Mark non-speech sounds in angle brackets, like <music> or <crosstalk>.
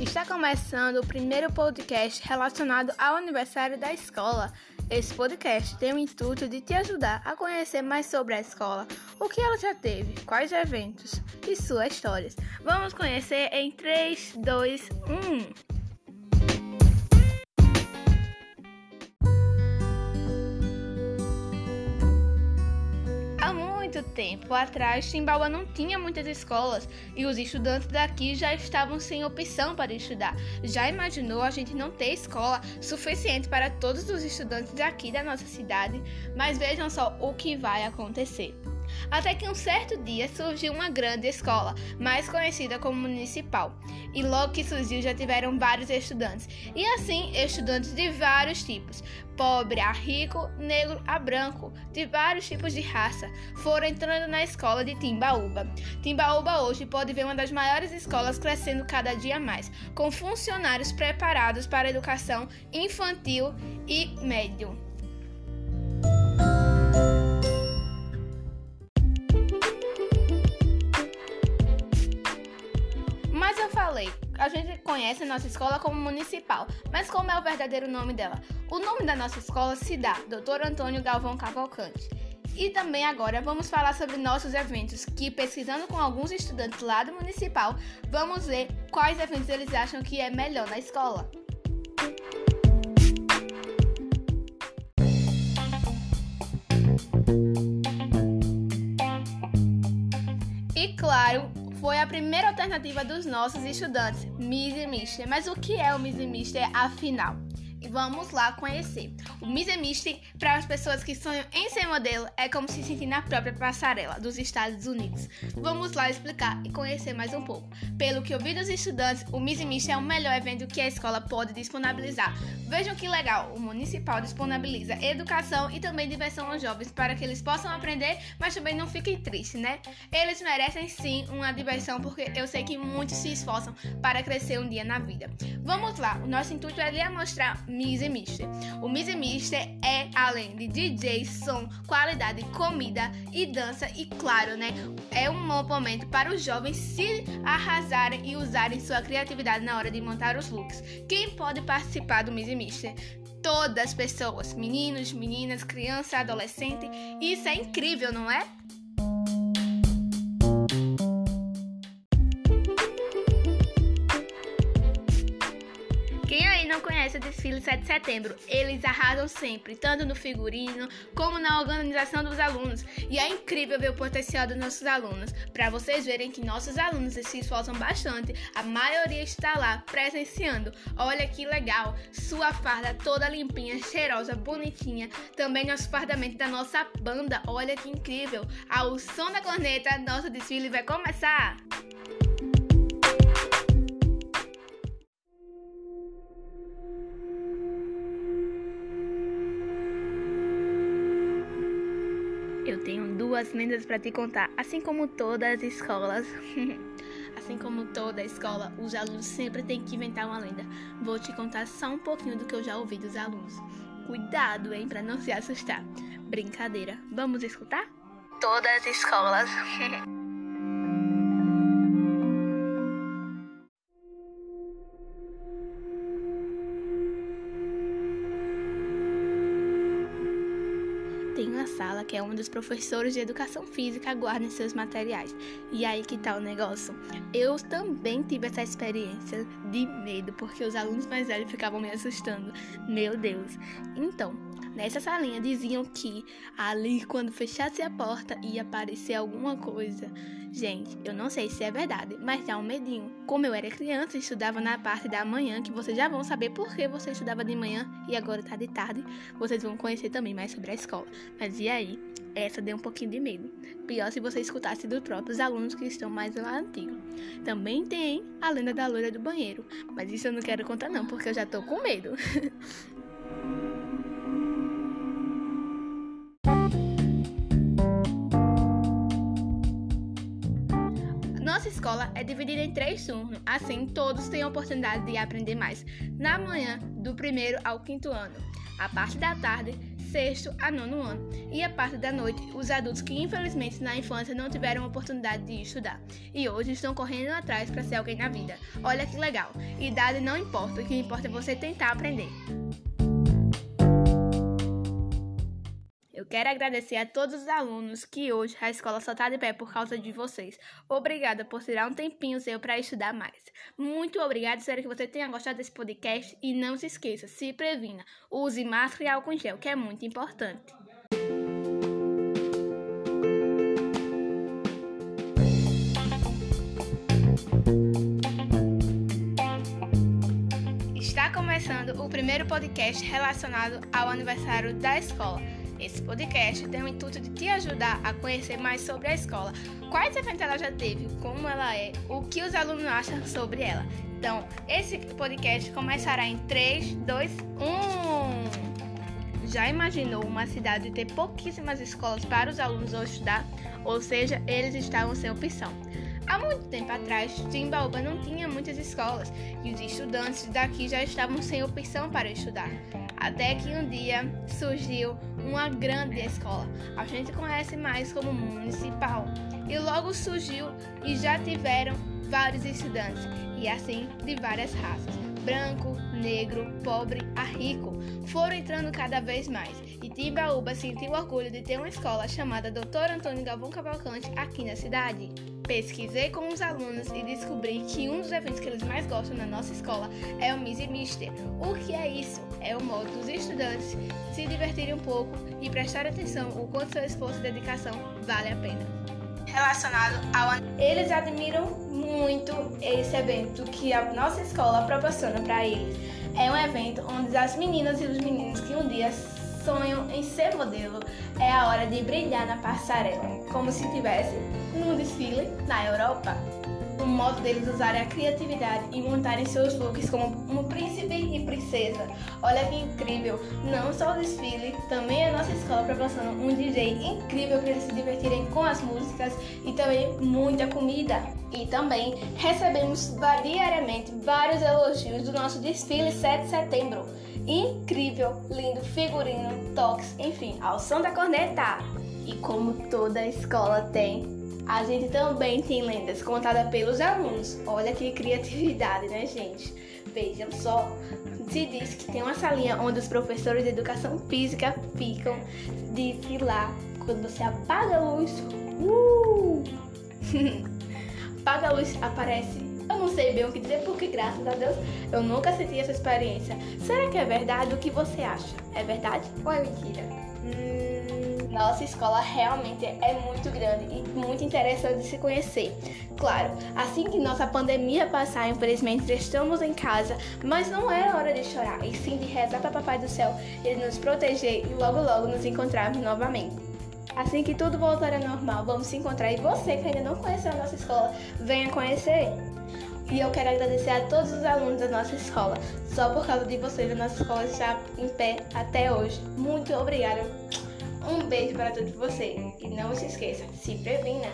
Está começando o primeiro podcast relacionado ao aniversário da escola. Esse podcast tem o intuito de te ajudar a conhecer mais sobre a escola, o que ela já teve, quais eventos e suas histórias. Vamos conhecer em 3, 2, 1. Muito tempo atrás, Timbaúba não tinha muitas escolas e os estudantes daqui já estavam sem opção para estudar. Já imaginou a gente não ter escola suficiente para todos os estudantes daqui da nossa cidade? Mas vejam só o que vai acontecer. Até que um certo dia surgiu uma grande escola, mais conhecida como municipal. E logo que surgiu já tiveram vários estudantes. E assim, estudantes de vários tipos, pobre a rico, negro a branco, de vários tipos de raça, foram entrando na escola de Timbaúba. Timbaúba hoje pode ver uma das maiores escolas crescendo cada dia mais, com funcionários preparados para a educação infantil e médio. Falei, a gente conhece a nossa escola como municipal, mas como é o verdadeiro nome dela? O nome da nossa escola se dá Dr. Antônio Galvão Cavalcante. E também agora vamos falar sobre nossos eventos, que pesquisando com alguns estudantes lá do municipal, vamos ver quais eventos eles acham que é melhor na escola. E claro, foi a primeira alternativa dos nossos estudantes, Miss e Mister. Mas o que é o Miss e Mister afinal? Vamos lá conhecer. O Mise Mystery, para as pessoas que sonham em ser modelo, é como se sentir na própria passarela dos Estados Unidos. Vamos lá explicar e conhecer mais um pouco. Pelo que ouvi dos estudantes, o Mise Mystery é o melhor evento que a escola pode disponibilizar. Vejam que legal, o municipal disponibiliza educação e também diversão aos jovens para que eles possam aprender, mas também não fiquem tristes, né? Eles merecem sim uma diversão porque eu sei que muitos se esforçam para crescer um dia na vida. Vamos lá, o nosso intuito é lhe mostrar Miss e Mister. O Miss e Mister é, além de DJ, som, qualidade, comida e dança, e claro, né, é um bom momento para os jovens se arrasarem e usarem sua criatividade na hora de montar os looks. Quem pode participar do Miss e Mister? Todas as pessoas, meninos, meninas, criança, adolescente. Isso é incrível, não é? Desfile 7 de setembro. Eles arrasam sempre, tanto no figurino como na organização dos alunos. E é incrível ver o potencial dos nossos alunos. Para vocês verem que nossos alunos se esforçam bastante, a maioria está lá presenciando. Olha que legal! Sua farda toda limpinha, cheirosa, bonitinha. Também nosso fardamento da nossa banda. Olha que incrível! Ao som da corneta, nosso desfile vai começar! Tenho duas lendas para te contar, assim como todas as escolas. <laughs> assim como toda escola, os alunos sempre têm que inventar uma lenda. Vou te contar só um pouquinho do que eu já ouvi dos alunos. Cuidado, hein, para não se assustar. Brincadeira. Vamos escutar? Todas as escolas. <laughs> sala que é um dos professores de educação física guarda seus materiais. E aí que tá o negócio? Eu também tive essa experiência de medo, porque os alunos mais velhos ficavam me assustando. Meu Deus. Então, nessa salinha diziam que ali quando fechasse a porta ia aparecer alguma coisa. Gente, eu não sei se é verdade, mas dá um medinho. Como eu era criança estudava na parte da manhã, que vocês já vão saber por que você estudava de manhã e agora tá de tarde, vocês vão conhecer também mais sobre a escola. Mas e aí? Essa deu um pouquinho de medo. Pior se você escutasse dos próprios alunos que estão mais lá antigo. Também tem a lenda da loira do banheiro, mas isso eu não quero contar não, porque eu já tô com medo. <laughs> escola é dividida em três turnos, assim todos têm a oportunidade de aprender mais. Na manhã, do primeiro ao quinto ano. A parte da tarde, sexto a nono ano. E a parte da noite, os adultos que infelizmente na infância não tiveram a oportunidade de estudar e hoje estão correndo atrás para ser alguém na vida. Olha que legal! Idade não importa, o que importa é você tentar aprender. Quero agradecer a todos os alunos que hoje a escola só está de pé por causa de vocês. Obrigada por tirar um tempinho seu para estudar mais. Muito obrigada, espero que você tenha gostado desse podcast e não se esqueça, se previna, use máscara e álcool em gel, que é muito importante. Está começando o primeiro podcast relacionado ao aniversário da escola. Esse podcast tem o intuito de te ajudar a conhecer mais sobre a escola, quais eventos ela já teve, como ela é, o que os alunos acham sobre ela. Então, esse podcast começará em 3, 2, 1. Já imaginou uma cidade ter pouquíssimas escolas para os alunos estudar? Ou seja, eles estavam sem opção. Há muito tempo atrás, Timbaúba não tinha muitas escolas e os estudantes daqui já estavam sem opção para estudar. Até que um dia surgiu uma grande escola. A gente conhece mais como municipal. E logo surgiu e já tiveram vários estudantes, e assim de várias raças branco, negro, pobre a rico, foram entrando cada vez mais. E Timbaúba sentiu orgulho de ter uma escola chamada Dr. Antônio Galvão Cavalcante aqui na cidade. Pesquisei com os alunos e descobri que um dos eventos que eles mais gostam na nossa escola é o Miss Mister. O que é isso? É o modo dos estudantes se divertirem um pouco e prestar atenção o quanto seu esforço e dedicação vale a pena. Relacionado ao eles admiram muito esse evento que a nossa escola proporciona para eles. É um evento onde as meninas e os meninos que um dia sonham em ser modelo, é a hora de brilhar na passarela, como se estivesse num desfile na Europa. O modo deles usarem a criatividade e montarem seus looks como um príncipe e princesa. Olha que incrível! Não só o desfile, também a nossa escola proporciona um DJ incrível para eles se divertirem com as músicas e também muita comida. E também recebemos diariamente vários elogios do nosso desfile 7 de setembro incrível, lindo, figurino, toques, enfim, ao som da corneta. E como toda escola tem, a gente também tem lendas contadas pelos alunos. Olha que criatividade, né, gente? Vejam só. Se diz que tem uma salinha onde os professores de educação física ficam. Diz que lá, quando você apaga a luz, uh! <laughs> apaga a luz, aparece não sei bem o que dizer porque, graças a Deus, eu nunca senti essa experiência. Será que é verdade? O que você acha? É verdade ou é mentira? Hum, nossa escola realmente é muito grande e muito interessante de se conhecer. Claro, assim que nossa pandemia passar, infelizmente estamos em casa, mas não é hora de chorar, e sim de rezar para Papai do Céu ele nos proteger e logo logo nos encontrarmos novamente. Assim que tudo voltar ao normal, vamos se encontrar. E você que ainda não conheceu a nossa escola, venha conhecer. E eu quero agradecer a todos os alunos da nossa escola. Só por causa de vocês, a nossa escola está em pé até hoje. Muito obrigada. Um beijo para todos vocês. E não se esqueça, se previna.